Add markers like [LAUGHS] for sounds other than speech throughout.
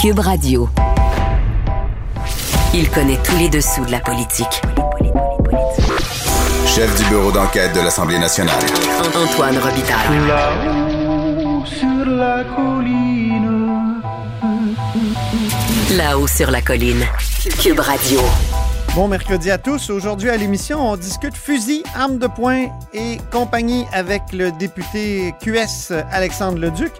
Cube Radio. Il connaît tous les dessous de la politique. Chef du bureau d'enquête de l'Assemblée nationale. Antoine Robital. Là-haut sur la colline. Là-haut sur la colline. Cube Radio. Bon mercredi à tous. Aujourd'hui à l'émission, on discute fusil, armes de poing et compagnie avec le député QS Alexandre Leduc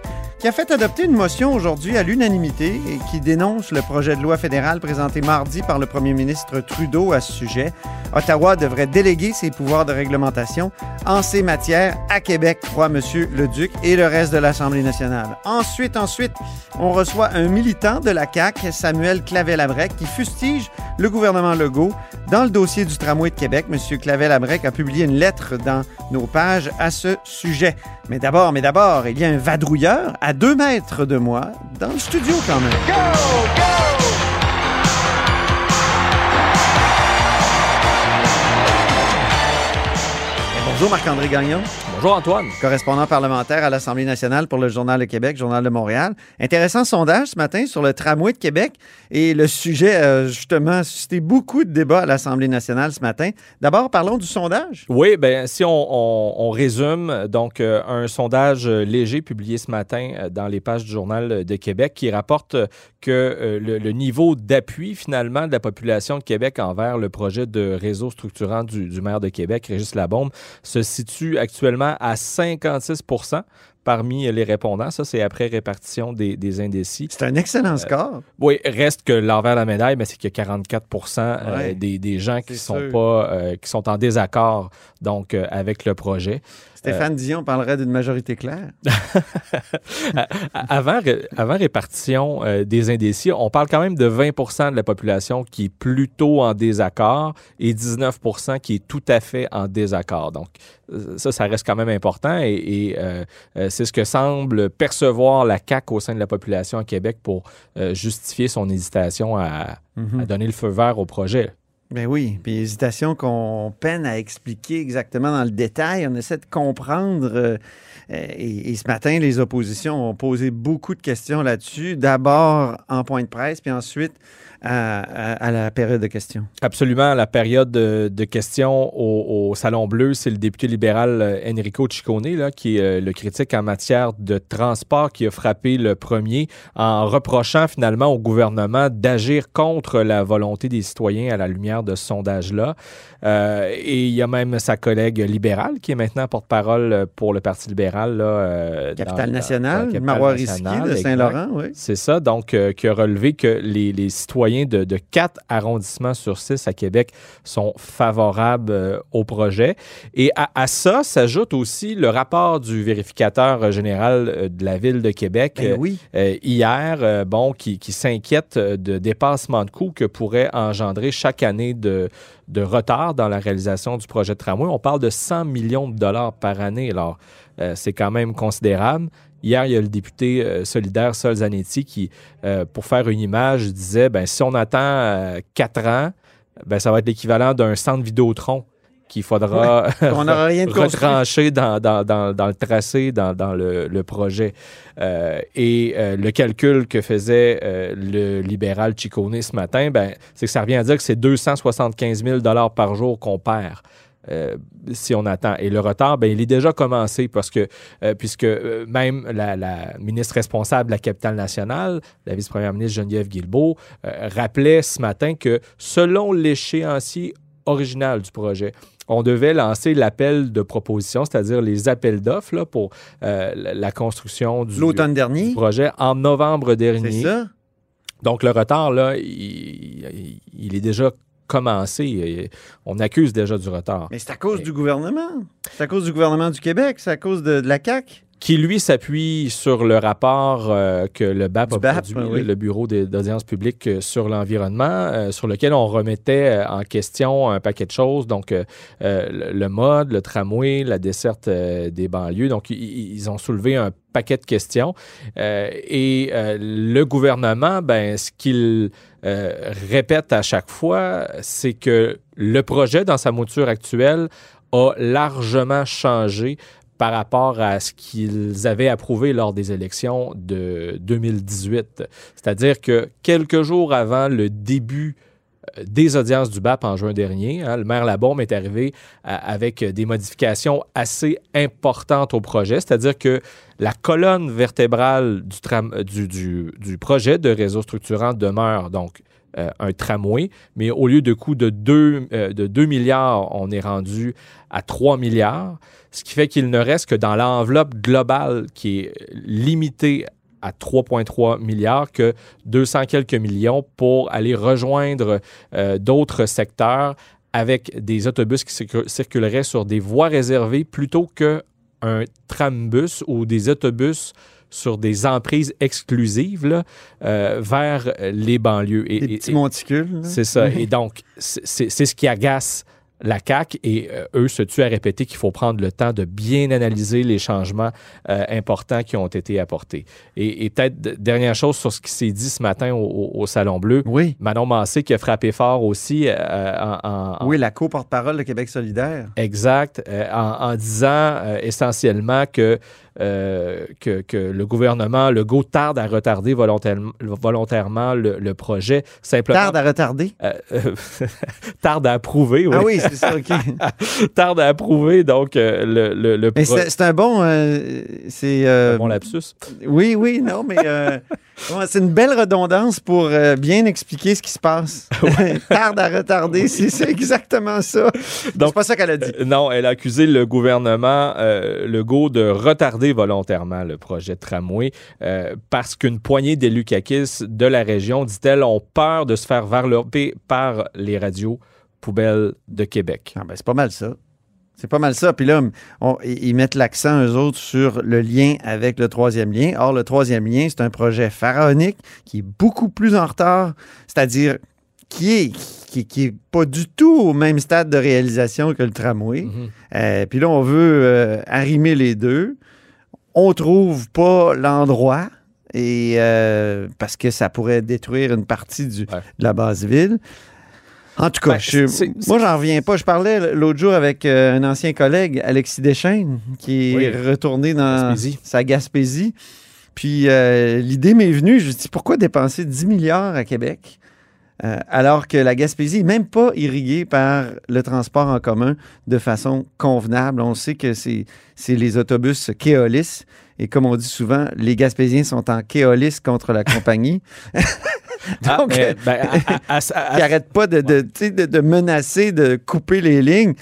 qui a fait adopter une motion aujourd'hui à l'unanimité et qui dénonce le projet de loi fédéral présenté mardi par le premier ministre Trudeau à ce sujet. Ottawa devrait déléguer ses pouvoirs de réglementation en ces matières à Québec, croit M. Leduc et le reste de l'Assemblée nationale. Ensuite, ensuite, on reçoit un militant de la CAQ, Samuel Clavel-Abrec, qui fustige le gouvernement Legault. Dans le dossier du tramway de Québec, M. Clavel-Abrec a publié une lettre dans nos pages à ce sujet. Mais d'abord, mais d'abord, il y a un vadrouilleur à deux mètres de moi, dans le studio quand même. Et Bonjour Marc-André Gagnon, Bonjour Antoine. correspondant parlementaire à l'Assemblée nationale pour le Journal de Québec, Journal de Montréal. Intéressant sondage ce matin sur le tramway de Québec et le sujet a justement suscité beaucoup de débats à l'Assemblée nationale ce matin. D'abord, parlons du sondage. Oui, ben si on, on- on résume, donc euh, un sondage euh, léger publié ce matin euh, dans les pages du Journal de Québec qui rapporte euh, que euh, le, le niveau d'appui finalement de la population de Québec envers le projet de réseau structurant du, du maire de Québec, Régis Labombe, se situe actuellement à 56 parmi les répondants. Ça, c'est après répartition des, des indécis. C'est un excellent score. Oui, reste que l'envers de la médaille, mais c'est qu'il y a 44 euh, Ouais. des, des gens qui sont sûr. pas euh, qui sont en désaccord donc euh, avec le projet. Stéphane Dion parlerait d'une majorité claire. [LAUGHS] Avant, avant répartition euh, des indécis, on parle quand même de 20% de la population qui est plutôt en désaccord et 19% qui est tout à fait en désaccord. Donc, euh, ça, ça reste quand même important et, et, euh, euh, c'est ce que semble percevoir la CAQ au sein de la population à Québec pour euh, justifier son hésitation à, à donner le feu vert au projet. Ben oui, puis hésitation qu'on peine à expliquer exactement dans le détail. On essaie de comprendre. euh, euh, et, et ce matin, les oppositions ont posé beaucoup de questions là-dessus. D'abord en point de presse, puis ensuite à, à- à la période de questions. Absolument. La période de, de questions au, au Salon Bleu, c'est le député libéral euh, Enrico Ciccone, là, qui est euh, le critique en matière de transport, qui a frappé le premier en reprochant finalement au gouvernement d'agir contre la volonté des citoyens à la lumière de ce sondage-là. Euh, et il y a même sa collègue libérale, qui est maintenant porte-parole pour le Parti libéral. Là, euh, Capitale nationale, Marois de. Saint-Laurent, oui. C'est ça, donc, euh, qui a relevé que les, les citoyens de, de quatre arrondissements sur six à Québec sont favorables euh, au projet. Et à, à ça s'ajoute aussi le rapport du vérificateur euh, général euh, de la Ville de Québec Ben oui. euh, hier, bon, qui, qui s'inquiète de dépassement de coûts que pourrait engendrer chaque année de, de retard dans la réalisation du projet de tramway. On parle de 100 millions de dollars par année. Alors, euh, c'est quand même considérable. Hier, il y a le député euh, solidaire Sol Zanetti qui, euh, pour faire une image, disait ben, si on attend euh, quatre ans, ben, ça va être l'équivalent d'un centre Vidéotron qu'il faudra [LAUGHS] On n'aura rien de construit. retrancher dans, dans, dans, dans le tracé, dans, dans le, le projet. Euh, et euh, le calcul que faisait euh, le libéral Ciccone ce matin, ben, c'est que ça revient à dire que c'est 275 000 par jour qu'on perd. Euh, si on attend. Et le retard, ben, il est déjà commencé parce que, euh, puisque euh, même la, la ministre responsable de la capitale nationale, la vice-première ministre Geneviève Guilbeault, rappelait ce matin que selon l'échéancier original du projet, on devait lancer l'appel de proposition, c'est-à-dire les appels d'offres pour la construction du, L'automne du dernier, projet en novembre c'est dernier. ça? Donc, le retard, là, il, il- il est déjà commencé. Et On accuse déjà du retard. Mais c'est à cause du gouvernement. C'est à cause du gouvernement du Québec. C'est à cause de, de la CAQ. qui lui s'appuie sur le rapport euh, que le BAP Du a BAP, produit, oui. le Bureau d'audience publique euh, sur l'environnement, euh, sur lequel on remettait euh, en question un paquet de choses, donc euh, euh, le, mode, le tramway, la desserte euh, des banlieues. Donc, ils ont soulevé un paquet de questions. Euh, et euh, le gouvernement, ben, ce qu'il euh, répète à chaque fois, c'est que le projet, dans sa mouture actuelle, a largement changé par rapport à ce qu'ils avaient approuvé lors des élections de 2018. C'est-à-dire que quelques jours avant le début des audiences du BAP en juin dernier. hein, le maire Labaume est arrivé à- avec des modifications assez importantes au projet, c'est-à-dire que la colonne vertébrale du, euh, projet de réseau structurant demeure donc euh, un tramway, mais au lieu de coût de 2, de 2 milliards, on est rendu à 3 milliards, ce qui fait qu'il ne reste que dans l'enveloppe globale qui est limitée à 3,3 milliards que 200 quelques millions pour aller rejoindre euh, d'autres secteurs avec des autobus qui circu- circuleraient sur des voies réservées plutôt qu'un trambus ou des autobus sur des emprises exclusives là, euh, vers les banlieues. Et- Des et- petits et- monticules. c'est ça. Et donc, c'est ce qui agace la CAQ et euh, eux se tuent à répéter qu'il faut prendre le temps de bien analyser les changements euh, importants qui ont été apportés. Et, et peut-être, dernière chose sur ce qui s'est dit ce matin au, Salon Bleu, Oui. Manon Massé qui a frappé fort aussi euh, en, Oui, la co-porte-parole de Québec solidaire. Exact, en, en disant essentiellement que, euh, que, que le gouvernement Legault tarde à retarder volontairement, volontairement le, le projet, simplement Tarde à retarder? euh, euh, [LAUGHS] tarde à approuver, oui. Ah oui, c'est ça, OK. [LAUGHS] tarde à approuver, donc le, le, le Mais pro- c'est un bon... c'est... euh, bon lapsus. Oui, oui, non, mais [LAUGHS] ouais, c'est une belle redondance pour euh, bien expliquer ce qui se passe. [LAUGHS] [LAUGHS] Tarde à retarder, c'est c'est exactement ça. C'est pas ça qu'elle a dit. Euh, Non, elle a accusé le gouvernement euh, Legault de retarder volontairement le projet de tramway euh, parce qu'une poignée d'élus caquistes de la région, dit-elle, ont peur de se faire varloper par les radios poubelles de Québec. Ah ben, c'est pas mal ça. C'est pas mal ça. Puis là, on- ils mettent l'accent, eux autres, sur le lien avec le troisième lien. Or, le troisième lien, c'est un projet pharaonique qui est beaucoup plus en retard, c'est-à-dire qui est, qui, qui est pas du tout au même stade de réalisation que le tramway. Mhm. Euh, puis là, on veut euh, arrimer les deux. On trouve pas l'endroit. Et euh, parce que ça pourrait détruire une partie du, Ouais. de la base ville. En tout cas, Ben, je- moi, j'en reviens pas. Je parlais l'autre jour avec euh, un ancien collègue, Alexis Deschaines, qui est retourné dans Gaspésie. sa Gaspésie. Puis euh, l'idée m'est venue, je me dis pourquoi dépenser 10 milliards à Québec euh, alors que la Gaspésie n'est même pas irriguée par le transport en commun de façon convenable? On sait que c'est c'est les autobus Keolis. Et comme on dit souvent, les Gaspésiens sont en Keolis contre la compagnie. [LAUGHS] [LAUGHS] Ah, Donc, ben, à- à- à- [LAUGHS] à- qui n'arrête pas de, de, tu sais, de- de menacer de couper les lignes.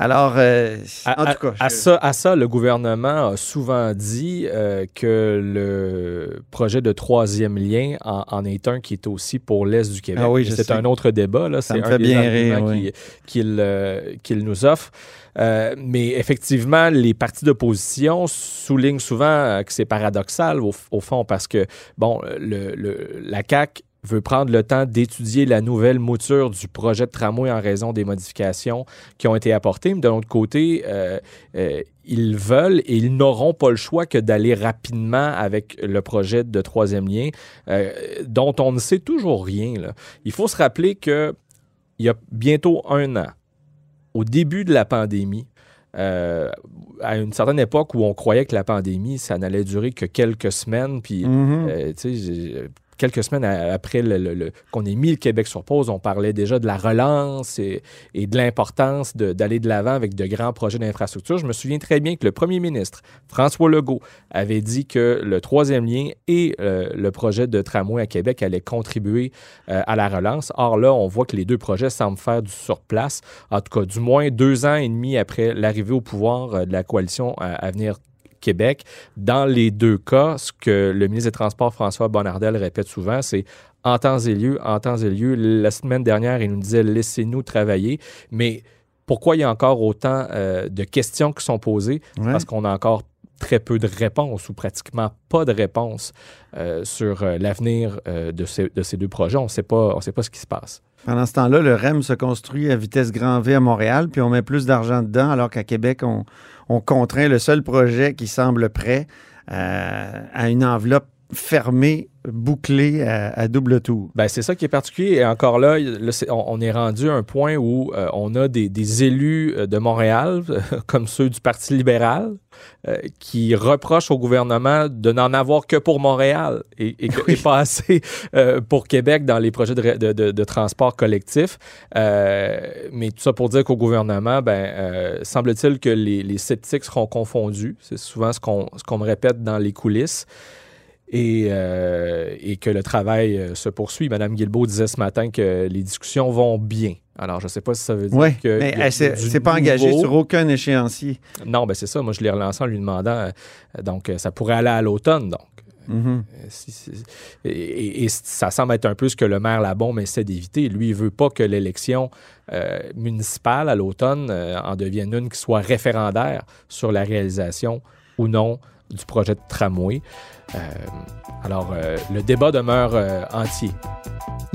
Alors, euh, À, en tout cas, à ça, à ça, le gouvernement a souvent dit euh, que le projet de troisième lien en, en est un qui est aussi pour l'Est du Québec. Ah oui, C'est un autre débat. Là. Ça C'est me un fait des bien rire, oui. qu'il euh, nous offre. Euh, mais effectivement, les partis d'opposition soulignent souvent euh, que c'est paradoxal au, au fond parce que, bon, le, le- la CAQ veut prendre le temps d'étudier la nouvelle mouture du projet de tramway en raison des modifications qui ont été apportées. Mais de l'autre côté, euh, euh, ils veulent et ils n'auront pas le choix que d'aller rapidement avec le projet de troisième lien, euh, dont on ne sait toujours rien. là. Il faut se rappeler que il y a bientôt un an, au début de la pandémie, euh, à une certaine époque où on croyait que la pandémie, ça n'allait durer que quelques semaines, puis euh, tu sais, j'ai- quelques semaines après qu'on ait mis le Québec sur pause, on parlait déjà de la relance et, de l'importance d'aller de l'avant avec de grands projets d'infrastructure. Je me souviens très bien que le premier ministre, François Legault, avait dit que le troisième lien et euh, le projet de tramway à Québec allaient contribuer euh, à la relance. Or là, on voit que les deux projets semblent faire du surplace. En tout cas, du moins deux ans et demi après l'arrivée au pouvoir euh, de la coalition à Avenir Québec. Dans les deux cas, ce que le ministre des Transports, François Bonnardel, répète souvent, c'est en temps et lieu, en temps et lieu. La semaine dernière, il nous disait laissez-nous travailler. Mais pourquoi il y a encore autant euh, de questions qui sont posées? Ouais. Parce qu'on a encore très peu de réponses ou pratiquement pas de réponses euh, sur euh, l'avenir euh, de, ces, de ces deux projets. On ne sait pas on sait pas ce qui se passe. Pendant ce temps-là, le REM se construit à vitesse grand V à Montréal, puis on met plus d'argent dedans, alors qu'à Québec, on, on contraint le seul projet qui semble prêt euh, à une enveloppe fermé, bouclé à, à double tour. Ben, c'est ça qui est particulier. Et encore là, on, on est rendu à un point où euh, on a des, des élus euh, de Montréal, [LAUGHS] comme ceux du Parti libéral, euh, qui reprochent au gouvernement de n'en avoir que pour Montréal et, et, que- et pas assez euh, pour Québec dans les projets de, ré- de- de- de transport collectif. Mais tout ça pour dire qu'au gouvernement, ben, semble-t-il que les, les sceptiques seront confondus. C'est souvent ce qu'on ce qu'on me répète dans les coulisses et, euh, et que le travail euh, se poursuit. Madame Guilbeault disait ce matin que les discussions vont bien. Alors, je ne sais pas si ça veut dire Oui, que. mais elle s'est pas engagée sur aucun échéancier. Non, ben c'est ça. Moi, je l'ai relancé en lui demandant. euh, donc, ça pourrait aller à l'automne. Donc, si- et, et- et ça semble être un peu ce que le maire Labombe essaie d'éviter. Lui, il veut pas que l'élection euh, municipale à l'automne en devienne une qui soit référendaire sur la réalisation ou non du projet de tramway. Euh, alors, euh, le débat demeure euh, entier.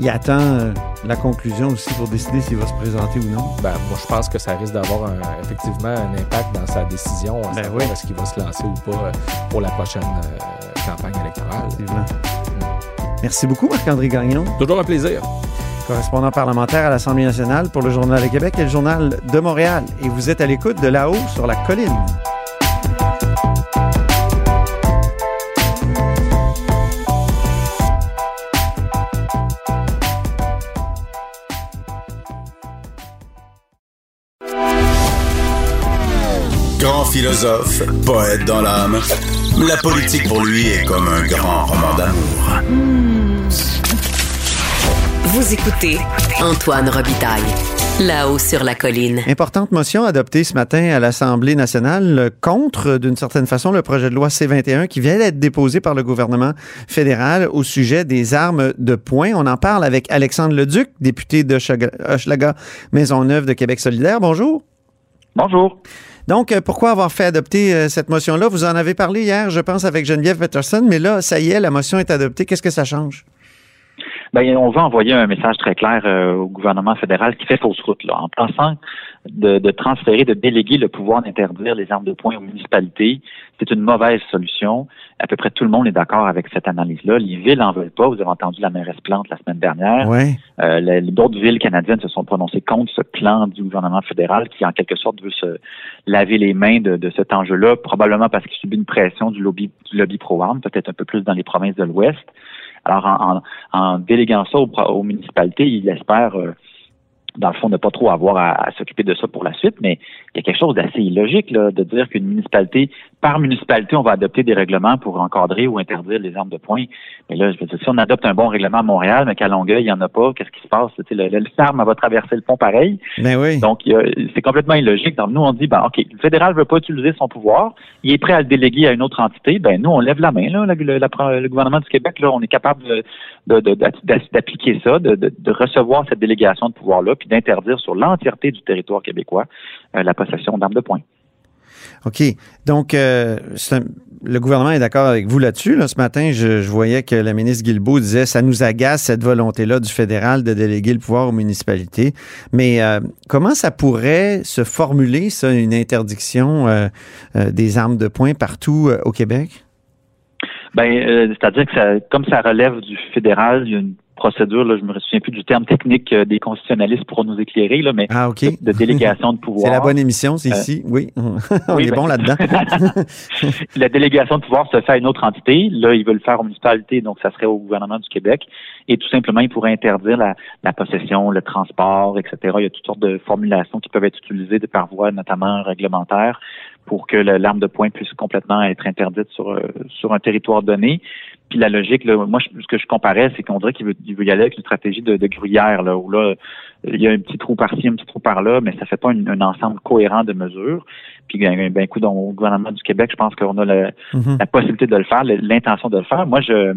Il attend la conclusion aussi pour décider s'il va se présenter ou non. Ben, moi, je pense que ça risque d'avoir effectivement un impact dans sa décision, à Ben oui. est-ce qu'il va se lancer ou pas pour la prochaine campagne électorale. Effectivement. Merci beaucoup, Marc-André Gagnon, Toujours un plaisir. correspondant parlementaire à l'Assemblée nationale pour le Journal de Québec et le Journal de Montréal. Et vous êtes à l'écoute de là-haut sur la colline. Grand philosophe, poète dans l'âme, la politique pour lui est comme un grand roman d'amour. Vous écoutez Antoine Robitaille, là-haut sur la colline. Importante motion adoptée ce matin à l'Assemblée nationale contre, d'une certaine façon, le projet de loi C-21 qui vient d'être déposé par le gouvernement fédéral au sujet des armes de poing. On en parle avec Alexandre Leduc, député de Hochelaga Maisonneuve de Québec solidaire. Bonjour. Bonjour. Donc, euh, pourquoi avoir fait adopter euh, cette motion-là? Vous en avez parlé hier, je pense, avec Geneviève Peterson, mais là, ça y est, la motion est adoptée. Qu'est-ce que ça change? Ben, on veut envoyer un message très clair euh, au gouvernement fédéral qui fait fausse route, là, en pensant de, de transférer, de déléguer le pouvoir d'interdire les armes de poing aux municipalités. C'est une mauvaise solution. À peu près tout le monde est d'accord avec cette analyse-là. Les villes n'en veulent pas. Vous avez entendu la mairesse Plante la semaine dernière. Oui. Euh, les- D'autres villes canadiennes se sont prononcées contre ce plan du gouvernement fédéral qui, en quelque sorte, veut se laver les mains de, de cet enjeu-là, probablement parce qu'il subit une pression du lobby, du lobby pro-armes, peut-être un peu plus dans les provinces de l'Ouest. Alors, en, en- en déléguant ça aux, municipalités, il espère, euh, dans le fond, ne pas trop avoir à, à s'occuper de ça pour la suite, mais il y a quelque chose d'assez illogique là, de dire qu'une municipalité, par municipalité, on va adopter des règlements pour encadrer ou interdire les armes de poing. Mais là, je veux dire, si on adopte un bon règlement à Montréal, mais qu'à Longueuil, il n'y en a pas, qu'est-ce qui se passe? Tu sais, Le, le, va traverser le pont pareil. Ben oui. Donc, c'est complètement illogique. Donc, nous, on dit, ben, OK, le fédéral veut pas utiliser son pouvoir. Il est prêt à le déléguer à une autre entité. Ben, nous, on lève la main, là. Le, le- la- le gouvernement du Québec, là, on est capable d'appliquer ça, de, de- de recevoir cette délégation de pouvoir-là, puis d'interdire sur l'entièreté du territoire québécois euh, la possession d'armes de poing. OK. Donc, euh, le gouvernement est d'accord avec vous là-dessus. Là. Ce matin, je, voyais que la ministre Guilbeault disait ça nous agace cette volonté-là du fédéral de déléguer le pouvoir aux municipalités. Mais euh, comment ça pourrait se formuler, ça, une interdiction euh, des armes de poing partout au Québec? Ben, c'est-à-dire que ça, comme ça relève du fédéral, il y a une procédure, là, je me souviens plus du terme technique euh, des constitutionnalistes pour nous éclairer, là, mais Ah, OK. de, délégation de [LAUGHS] pouvoir. C'est la bonne émission, c'est Euh, ici. Oui, [LAUGHS] on oui, est ben- bon là-dedans. [LAUGHS] la délégation de pouvoir se fait à une autre entité. Là, ils veulent le faire aux municipalités, donc ça serait au gouvernement du Québec. Et tout simplement, ils pourraient interdire la, la possession, le transport, etc. Il y a toutes sortes de formulations qui peuvent être utilisées de par voie, notamment réglementaire, pour que l'arme de poing puisse complètement être interdite sur, euh, sur un territoire donné. Puis la logique, là, moi, je- ce que je comparais, c'est qu'on dirait qu'il veut, il veut y aller avec une stratégie de, de gruyère, là, où là, il y a un petit trou par-ci, un petit trou par-là, mais ça fait pas une- un ensemble cohérent de mesures. Puis, ben, ben, coup, au gouvernement du Québec, je pense qu'on a le, Mhm. la possibilité de le faire, le- l'intention de le faire. Moi, je,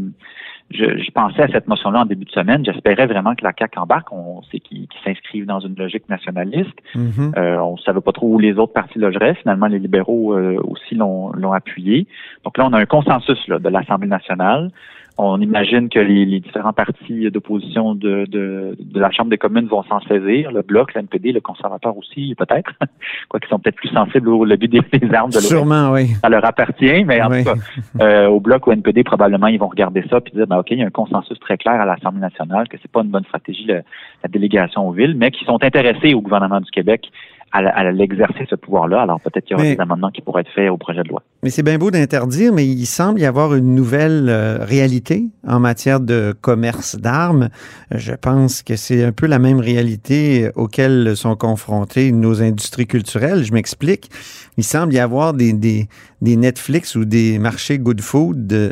je, je pensais à cette motion-là en début de semaine. J'espérais vraiment que la CAQ embarque. On sait qu'ils s'inscrivent dans une logique nationaliste. Mhm. Euh, on ne savait pas trop où les autres partis logeraient. Finalement, les libéraux euh, aussi l'ont l'ont appuyé. Donc là, on a un consensus là, de l'Assemblée nationale On imagine que les, les différents partis d'opposition de, de, de, la Chambre des communes vont s'en saisir, le Bloc, l'NPD, le conservateur aussi, peut-être, [LAUGHS] quoi qu'ils sont peut-être plus sensibles au lobby des, des armes de Sûrement, oui. Ça leur appartient, mais en tout cas, euh, au Bloc ou NPD, probablement, ils vont regarder ça puis dire, ben, OK, il y a un consensus très clair à l'Assemblée nationale que c'est pas une bonne stratégie, la délégation aux villes, mais qui sont intéressés au gouvernement du Québec à, l'exercer ce pouvoir-là. Alors peut-être qu'il y aura des amendements qui pourraient être faits au projet de loi. Mais c'est bien beau d'interdire, mais il semble y avoir une nouvelle euh, réalité en matière de commerce d'armes. Je pense que c'est un peu la même réalité auquel sont confrontées nos industries culturelles. Je m'explique. Il semble y avoir des, des, des Netflix ou des marchés good food [LAUGHS] de,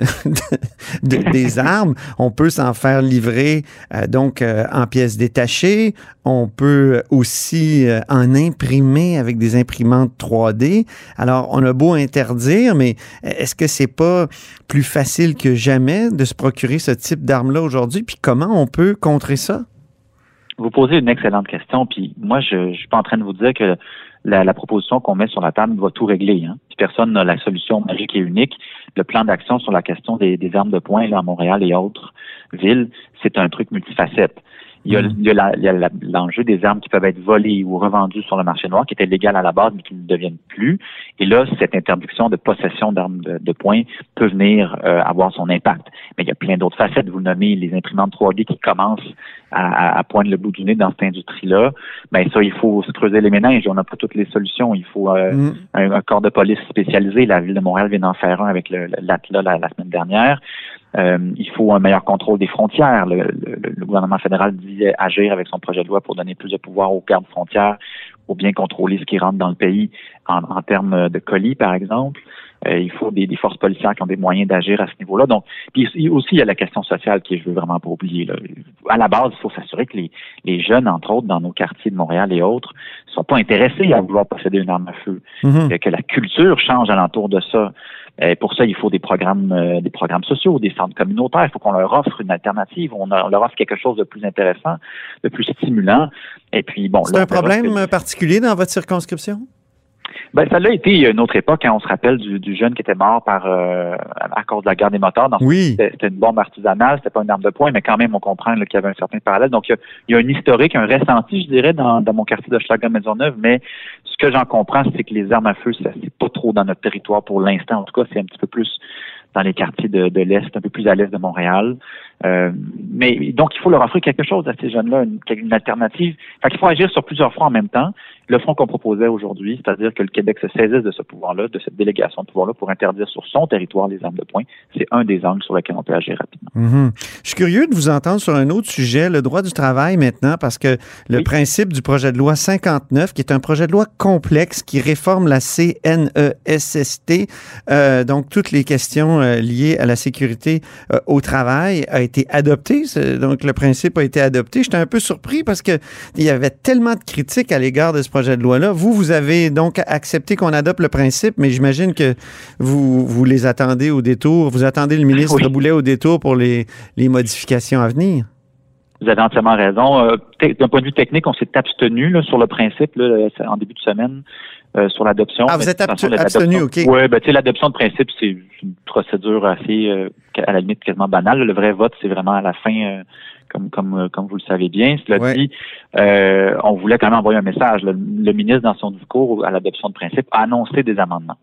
des armes. On peut s'en faire livrer euh, donc euh, en pièces détachées. On peut aussi en imprimer avec des imprimantes 3D. Alors, on a beau interdire, mais est-ce que c'est pas plus facile que jamais de se procurer ce type d'armes-là aujourd'hui? Puis comment on peut contrer ça? Vous posez une excellente question, puis moi, je ne suis pas en train de vous dire que la, proposition qu'on met sur la table va tout régler. Hein. personne n'a la solution magique et unique. Le plan d'action sur la question des, armes de poing là, à Montréal et autres villes, c'est un truc multifacette. Il y a, l'enjeu des armes qui peuvent être volées ou revendues sur le marché noir, qui étaient légales à la base, mais qui ne deviennent plus. Et là, cette interdiction de possession d'armes de, poing peut venir euh, avoir son impact. Mais il y a plein d'autres facettes. Vous nommez les imprimantes 3D qui commencent à, à, poindre le bout du nez dans cette industrie-là. Ben ça, il faut se creuser les méninges. On n'a pas toutes les solutions. Il faut euh, mm. un, corps de police spécialisé. La ville de Montréal vient d'en faire un avec l'ATLA la, la semaine dernière. Euh, il faut un meilleur contrôle des frontières. Le, gouvernement fédéral disait agir avec son projet de loi pour donner plus de pouvoir aux gardes frontières pour bien contrôler ce qui rentre dans le pays en, termes de colis, par exemple. Euh, il faut des, forces policières qui ont des moyens d'agir à ce niveau-là. Donc, puis aussi, il y a la question sociale qui je veux vraiment pas oublier. Là. À la base, il faut s'assurer que les, jeunes, entre autres, dans nos quartiers de Montréal et autres, soient pas intéressés à vouloir posséder une arme à feu. Mm-hmm. Que la culture change alentour de ça. Et euh, pour ça, il faut des programmes, euh, des programmes sociaux, des centres communautaires. Il faut qu'on leur offre une alternative. On, leur offre quelque chose de plus intéressant, de plus stimulant. Et puis, bon. C'est un problème particulier dans votre circonscription? Ben, ça l'a été une autre époque, hein. on se rappelle du, jeune qui était mort par euh, à cause de la guerre des moteurs. oui. C'était une bombe artisanale, c'était pas une arme de poing, mais quand même, on comprend qu'il y avait un certain parallèle. Donc, il y, a, un historique, un ressenti, je dirais, dans, dans mon quartier de Schlager-Maisonneuve, mais ce que j'en comprends, c'est que les armes à feu, c'est pas trop dans notre territoire pour l'instant. En tout cas, c'est un petit peu plus dans les quartiers de, l'Est, un peu plus à l'Est de Montréal. Euh, mais donc, il faut leur offrir quelque chose à ces jeunes-là, une, une alternative. Fait qu'il faut agir sur plusieurs fronts en même temps le front qu'on proposait aujourd'hui, c'est-à-dire que le Québec se saisisse de ce pouvoir-là, de cette délégation de pouvoir-là pour interdire sur son territoire les armes de poing, c'est un des angles sur lesquels on peut agir rapidement. Mhm. Je suis curieux de vous entendre sur un autre sujet, le droit du travail maintenant, parce que le principe du projet de loi 59, qui est un projet de loi complexe qui réforme la CNESST, euh, donc toutes les questions euh, liées à la sécurité euh, au travail, a été adopté. Donc le principe a été adopté. J'étais un peu surpris parce que il y avait tellement de critiques à l'égard de ce projet de loi-là. Vous, vous avez donc accepté qu'on adopte le principe, mais j'imagine que vous, vous les attendez au détour. Vous attendez le ministre oui. Boulet au détour pour les, les modifications à venir. Vous avez entièrement raison. Euh, d'un point de vue technique, on s'est abstenu sur le principe en début de semaine. Euh, sur l'adoption. Ah, vous êtes abstenu, OK. Oui, ben, tu sais, l'adoption de principe, c'est une procédure assez, euh, à la limite, quasiment banale. Le vrai vote, c'est vraiment à la fin comme comme euh, comme vous le savez bien. Cela dit, euh, on voulait quand même envoyer un message. Le, le ministre, dans son discours à l'adoption de principe, a annoncé des amendements.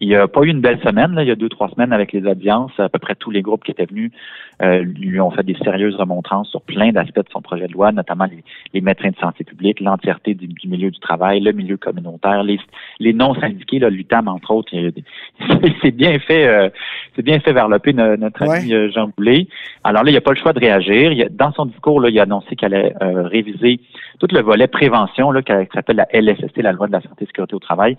Il n'y a pas eu une belle semaine, là, il y a deux, trois semaines avec les audiences. À peu près tous les groupes qui étaient venus euh, lui ont fait des sérieuses remontrances sur plein d'aspects de son projet de loi, notamment les, médecins de santé publique, l'entièreté du, milieu du travail, le milieu communautaire, les, les non-syndiqués, l'UTAM, entre autres. [LAUGHS] C'est bien fait, euh, c'est bien fait vers notre, notre ami euh, Jean Boulet. Alors là, il n'y a pas le choix de réagir. Il dans son discours, là, il a annoncé qu'elle allait réviser tout le volet prévention, là, qui s'appelle la LSST, la loi de la santé et sécurité au travail,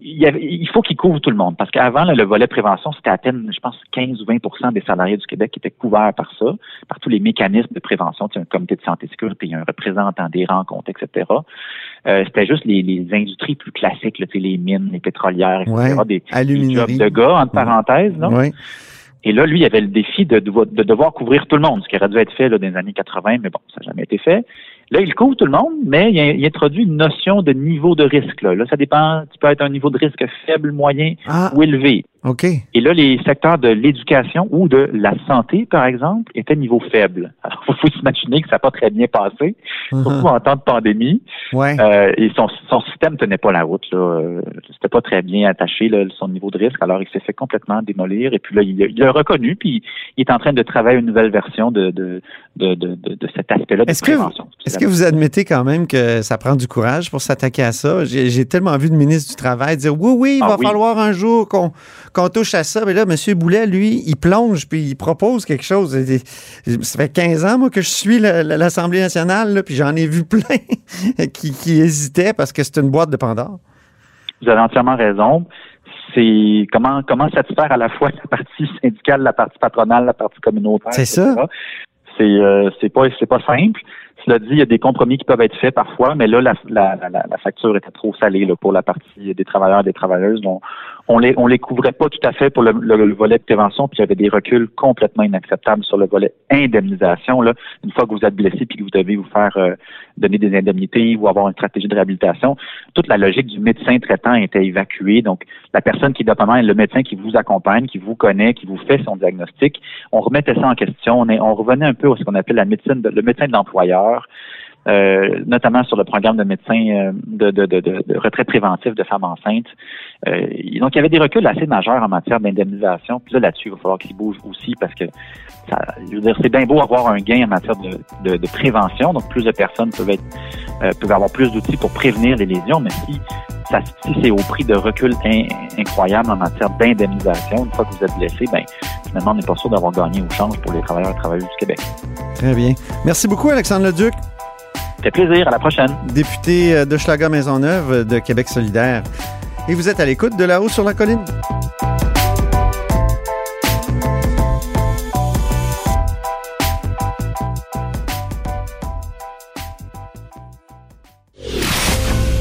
il, faut qu'il couvre tout le monde. Parce qu'avant, le volet prévention, c'était à peine, je pense, 15 ou 20% des salariés du Québec qui étaient couverts par ça, par tous les mécanismes de prévention. Tu un comité de santé et sécurité, un représentant des rencontres, etc. Euh, c'était juste les, industries plus classiques, là, les mines, les pétrolières, etc. des, jobs de gars, entre parenthèses. Et là, lui, il avait le défi de, de, devoir couvrir tout le monde, ce qui aurait dû être fait là, dans les années 80, mais bon, ça n'a jamais été fait. Là, il couvre tout le monde, mais il, introduit une notion de niveau de risque. Là, là ça dépend, tu peux être un niveau de risque faible, moyen ah. ou élevé. OK. Et là, les secteurs de l'éducation ou de la santé, par exemple, étaient niveau faible. [LAUGHS] Alors, il faut s'imaginer que ça n'a pas très bien passé, surtout Mhm. en temps de pandémie. Ouais. Euh, et son, son système tenait pas la route. Là. Euh, C'était pas très bien attaché, là, son niveau de risque. Alors, il s'est fait complètement démolir. Et puis là, il, a- il a reconnu, puis il est en train de travailler une nouvelle version de, de, de, de, de- cet aspect-là de Est-ce que, prévention. est-ce que vous admettez quand même que ça prend du courage pour s'attaquer à ça? J'ai j'ai tellement vu le ministre du Travail dire oui, oui, il Ah va oui. falloir un jour qu'on qu'on touche à ça. Mais là, M. Boulet, lui, il plonge puis il propose quelque chose. Ça fait 15 ans, moi, que je suis l'Assemblée nationale, là, puis j'en ai vu plein [LAUGHS] qui, qui hésitaient parce que c'est une boîte de Pandore. Vous avez entièrement raison. C'est comment comment satisfaire à la fois la partie syndicale, la partie patronale, la partie communautaire. C'est ça. C'est euh, c'est pas c'est pas simple. Cela dit, il y a des compromis qui peuvent être faits parfois, mais là la, la, la, la facture était trop salée là, pour la partie des travailleurs et des travailleuses. On, on les on les couvrait pas tout à fait pour le, le- le volet de prévention, puis il y avait des reculs complètement inacceptables sur le volet indemnisation. Là, une fois que vous êtes blessé puis que vous devez vous faire euh, donner des indemnités ou avoir une stratégie de réhabilitation, toute la logique du médecin traitant était évacuée. Donc, la personne qui notamment le médecin qui vous accompagne, qui vous connaît, qui vous fait son diagnostic, on remettait ça en question. On, est- on revenait un peu à ce qu'on appelle la médecine, de- le médecin de l'employeur. Euh, notamment sur le programme de médecins euh, de, de, de, de, retraite préventif de femmes enceintes. Euh, donc, il y avait des reculs assez majeurs en matière d'indemnisation. Puis là, là-dessus, il va falloir qu'ils bougent aussi parce que ça, c'est bien beau avoir un gain en matière de, prévention. Donc, plus de personnes peuvent être peuvent avoir plus d'outils pour prévenir les lésions, mais si ça, si c'est au prix de recul in- incroyable en matière d'indemnisation, une fois que vous êtes blessé, ben finalement, on n'est pas sûr d'avoir gagné au change pour les travailleurs et travailleuses du Québec. Très bien. Merci beaucoup, Alexandre Leduc, Ça fait plaisir. À la prochaine. député euh, de Schlager Maisonneuve euh, de Québec solidaire. Et vous êtes à l'écoute de là-haut sur la colline.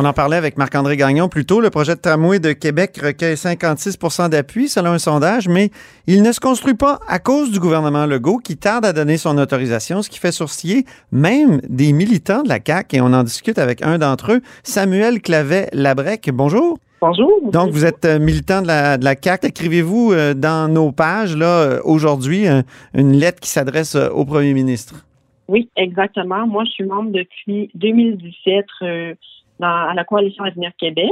On en parlait avec Marc-André Gagnon plus tôt. Le projet de tramway de Québec recueille 56% d'appui selon un sondage, mais il ne se construit pas à cause du gouvernement Legault qui tarde à donner son autorisation, ce qui fait sourciller même des militants de la CAQ. Et on en discute avec un d'entre eux, Samuel Clavet-Labrec. Bonjour. Bonjour. Donc, vous êtes euh, militant de la, de la CAQ. Écrivez-vous euh, dans nos pages, là, euh, aujourd'hui, un- une lettre qui s'adresse euh, au premier ministre? Oui, exactement. Moi, je suis membre depuis 2017 euh, dans, à la Coalition Avenir Québec.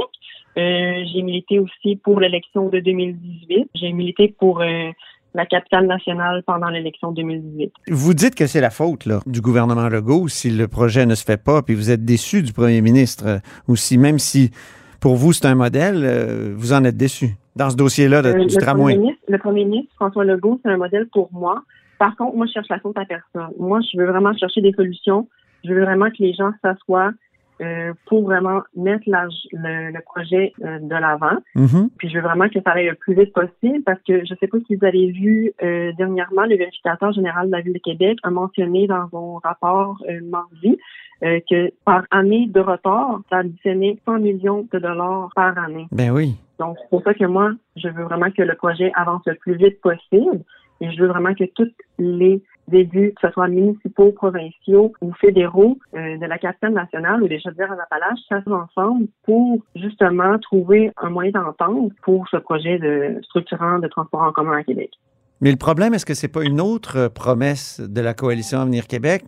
Euh, j'ai milité aussi pour l'élection de 2018. J'ai milité pour euh, la capitale nationale pendant l'élection 2018. Vous dites que c'est la faute là, du gouvernement Legault si le projet ne se fait pas, puis vous êtes déçu du premier ministre euh, aussi, même si pour vous c'est un modèle, euh, vous en êtes déçu dans ce dossier-là du le, tramway. premier ministre, le premier ministre, François Legault, c'est un modèle pour moi. Par contre, moi, je cherche la faute à personne. Moi, je veux vraiment chercher des solutions. Je veux vraiment que les gens s'assoient euh, pour vraiment mettre la- le, le projet euh, de l'avant. Mhm. Puis je veux vraiment que ça aille le plus vite possible parce que je sais pas si vous avez vu euh, dernièrement, le vérificateur général de la Ville de Québec a mentionné dans son rapport euh, mardi euh, que par année de retard, ça additionnait 100 millions de dollars par année. Ben oui. Donc, c'est pour ça que moi, je veux vraiment que le projet avance le plus vite possible et je veux vraiment que tous les élus, que ce soit municipaux, provinciaux ou fédéraux euh, de la capitale nationale ou des Chaudières-en-Appalaches, s'assoient ensemble pour justement trouver un moyen d'entente pour ce projet de structurant de transport en commun à Québec. Mais le problème, est-ce que c'est pas une autre euh, promesse de la coalition Avenir Québec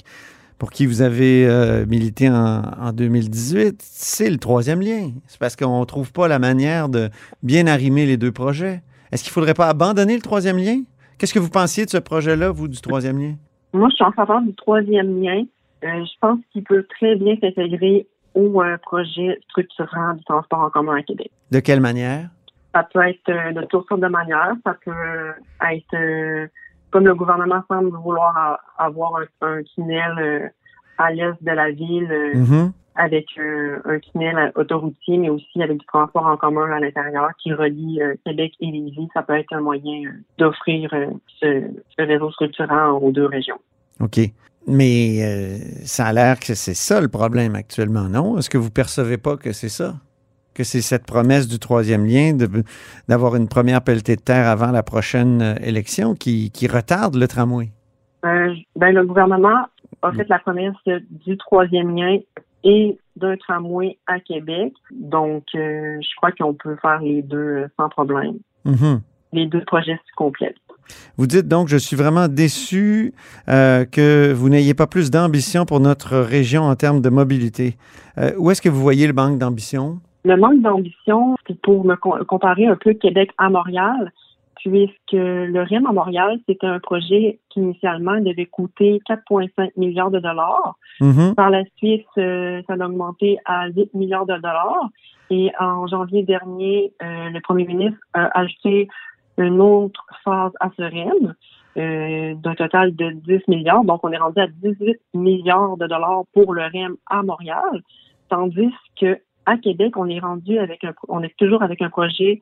pour qui vous avez euh, milité en, en 2018? C'est le troisième lien. C'est parce qu'on trouve pas la manière de bien arrimer les deux projets. Est-ce qu'il faudrait pas abandonner le troisième lien? Qu'est-ce que vous pensiez de ce projet-là, vous, du troisième lien? Moi, je suis en faveur du troisième lien. Euh, je pense qu'il peut très bien s'intégrer au euh, projet structurant du transport en commun à Québec. De quelle manière? Ça peut être euh, de toutes sortes de manières. Ça peut être comme le gouvernement semble vouloir a- avoir un, un tunnel à l'est de la ville Mhm. Avec euh, un tunnel autoroutier, mais aussi avec du transport en commun à l'intérieur qui relie euh, Québec et Lévis. Ça peut être un moyen euh, d'offrir ce, ce réseau structurant aux deux régions. OK. Mais ça a l'air que c'est ça le problème actuellement, non? Est-ce que vous percevez pas que c'est ça? que c'est cette promesse du troisième lien d'avoir une première pelletée de terre avant la prochaine élection qui, qui retarde le tramway? Euh, ben, le gouvernement a fait la promesse du troisième lien et d'un tramway à Québec. Donc, euh, je crois qu'on peut faire les deux sans problème. Mhm. Les deux projets se complètent. Vous dites donc, je suis vraiment déçu euh, que vous n'ayez pas plus d'ambition pour notre région en termes de mobilité. Euh, où est-ce que vous voyez le manque d'ambition? Le manque d'ambition, c'est pour me comparer un peu Québec à Montréal, puisque le REM à Montréal, c'était un projet qui initialement devait coûter 4,5 milliards de dollars. Mhm. Par la suite, euh, ça a augmenté à 8 milliards de dollars. Et en janvier dernier, euh, le premier ministre a ajouté une autre phase à ce REM euh, d'un total de 10 milliards. Donc, on est rendu à 18 milliards de dollars pour le REM à Montréal, tandis que à Québec, on est rendu avec un, on est toujours avec un projet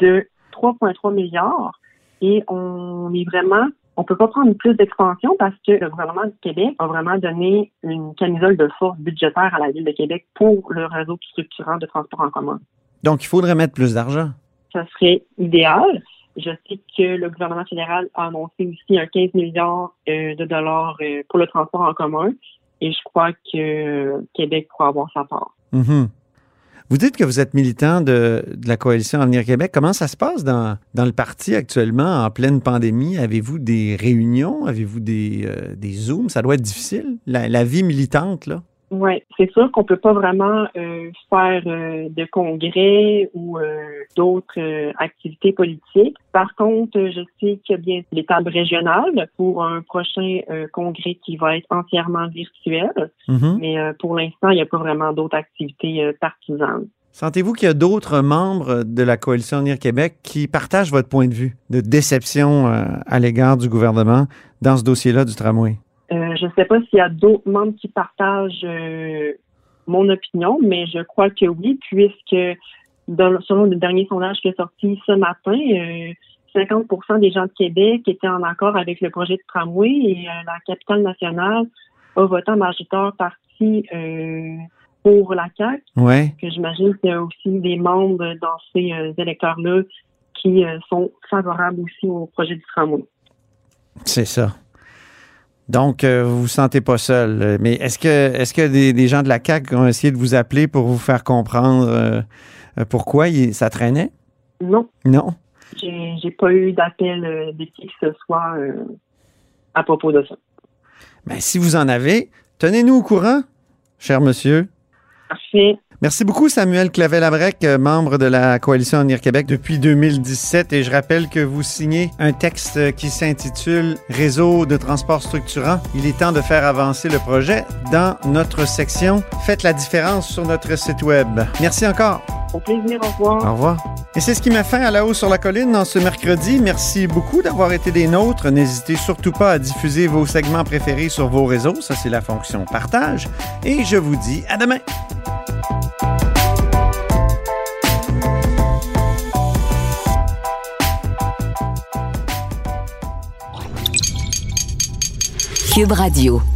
de 3,3 milliards et on est vraiment, on peut pas prendre plus d'expansion parce que le gouvernement du Québec a vraiment donné une camisole de force budgétaire à la ville de Québec pour le réseau structurant de transport en commun. Donc, il faudrait mettre plus d'argent. Ça serait idéal. Je sais que le gouvernement fédéral a annoncé aussi un 15 milliards euh, de dollars euh, pour le transport en commun et je crois que Québec pourra avoir sa part. Mhm. Vous dites que vous êtes militant de, la coalition Avenir Québec. Comment ça se passe dans, dans le parti actuellement en pleine pandémie? Avez-vous des réunions? Avez-vous des, euh, des Zooms? Ça doit être difficile, la, la vie militante, là? Oui, c'est sûr qu'on peut pas vraiment euh, faire euh, de congrès ou euh, d'autres euh, activités politiques. Par contre, je sais qu'il y a bien l'étape régionale pour un prochain euh, congrès qui va être entièrement virtuel. Mhm. Mais euh, pour l'instant, il n'y a pas vraiment d'autres activités partisanes. Sentez-vous qu'il y a d'autres membres de la coalition Avenir Québec qui partagent votre point de vue de déception à l'égard du gouvernement dans ce dossier-là du tramway? Euh, je ne sais pas s'il y a d'autres membres qui partagent euh, mon opinion, mais je crois que oui, puisque dans, selon le dernier sondage qui est sorti ce matin, euh, 50% des gens de Québec étaient en accord avec le projet de tramway et euh, la capitale nationale a voté en majoritaire partie pour la CAQ. Ouais. Que j'imagine qu'il y a aussi des membres dans ces électeurs-là qui sont favorables aussi au projet du tramway. C'est ça. Donc, euh, vous vous sentez pas seul. Mais est-ce que est-ce que des, des, gens de la CAQ ont essayé de vous appeler pour vous faire comprendre euh, pourquoi il, ça traînait? Non. Non? J'ai pas eu d'appel euh, de qui que ce soit euh, à propos de ça. Mais si vous en avez, tenez-nous au courant, cher monsieur. Parfait. Merci beaucoup, Samuel Clavel-Abrec, membre de la Coalition Avenir Québec depuis 2017. Et je rappelle que vous signez un texte qui s'intitule Réseau de transport structurant. Il est temps de faire avancer le projet dans notre section Faites la différence sur notre site Web. Merci encore. Au plaisir, au revoir. Au revoir. Et c'est ce qui m'a fait à la haut sur la colline dans ce mercredi. Merci beaucoup d'avoir été des nôtres. N'hésitez surtout pas à diffuser vos segments préférés sur vos réseaux. Ça, c'est la fonction partage. Et je vous dis à demain. Cube Radio.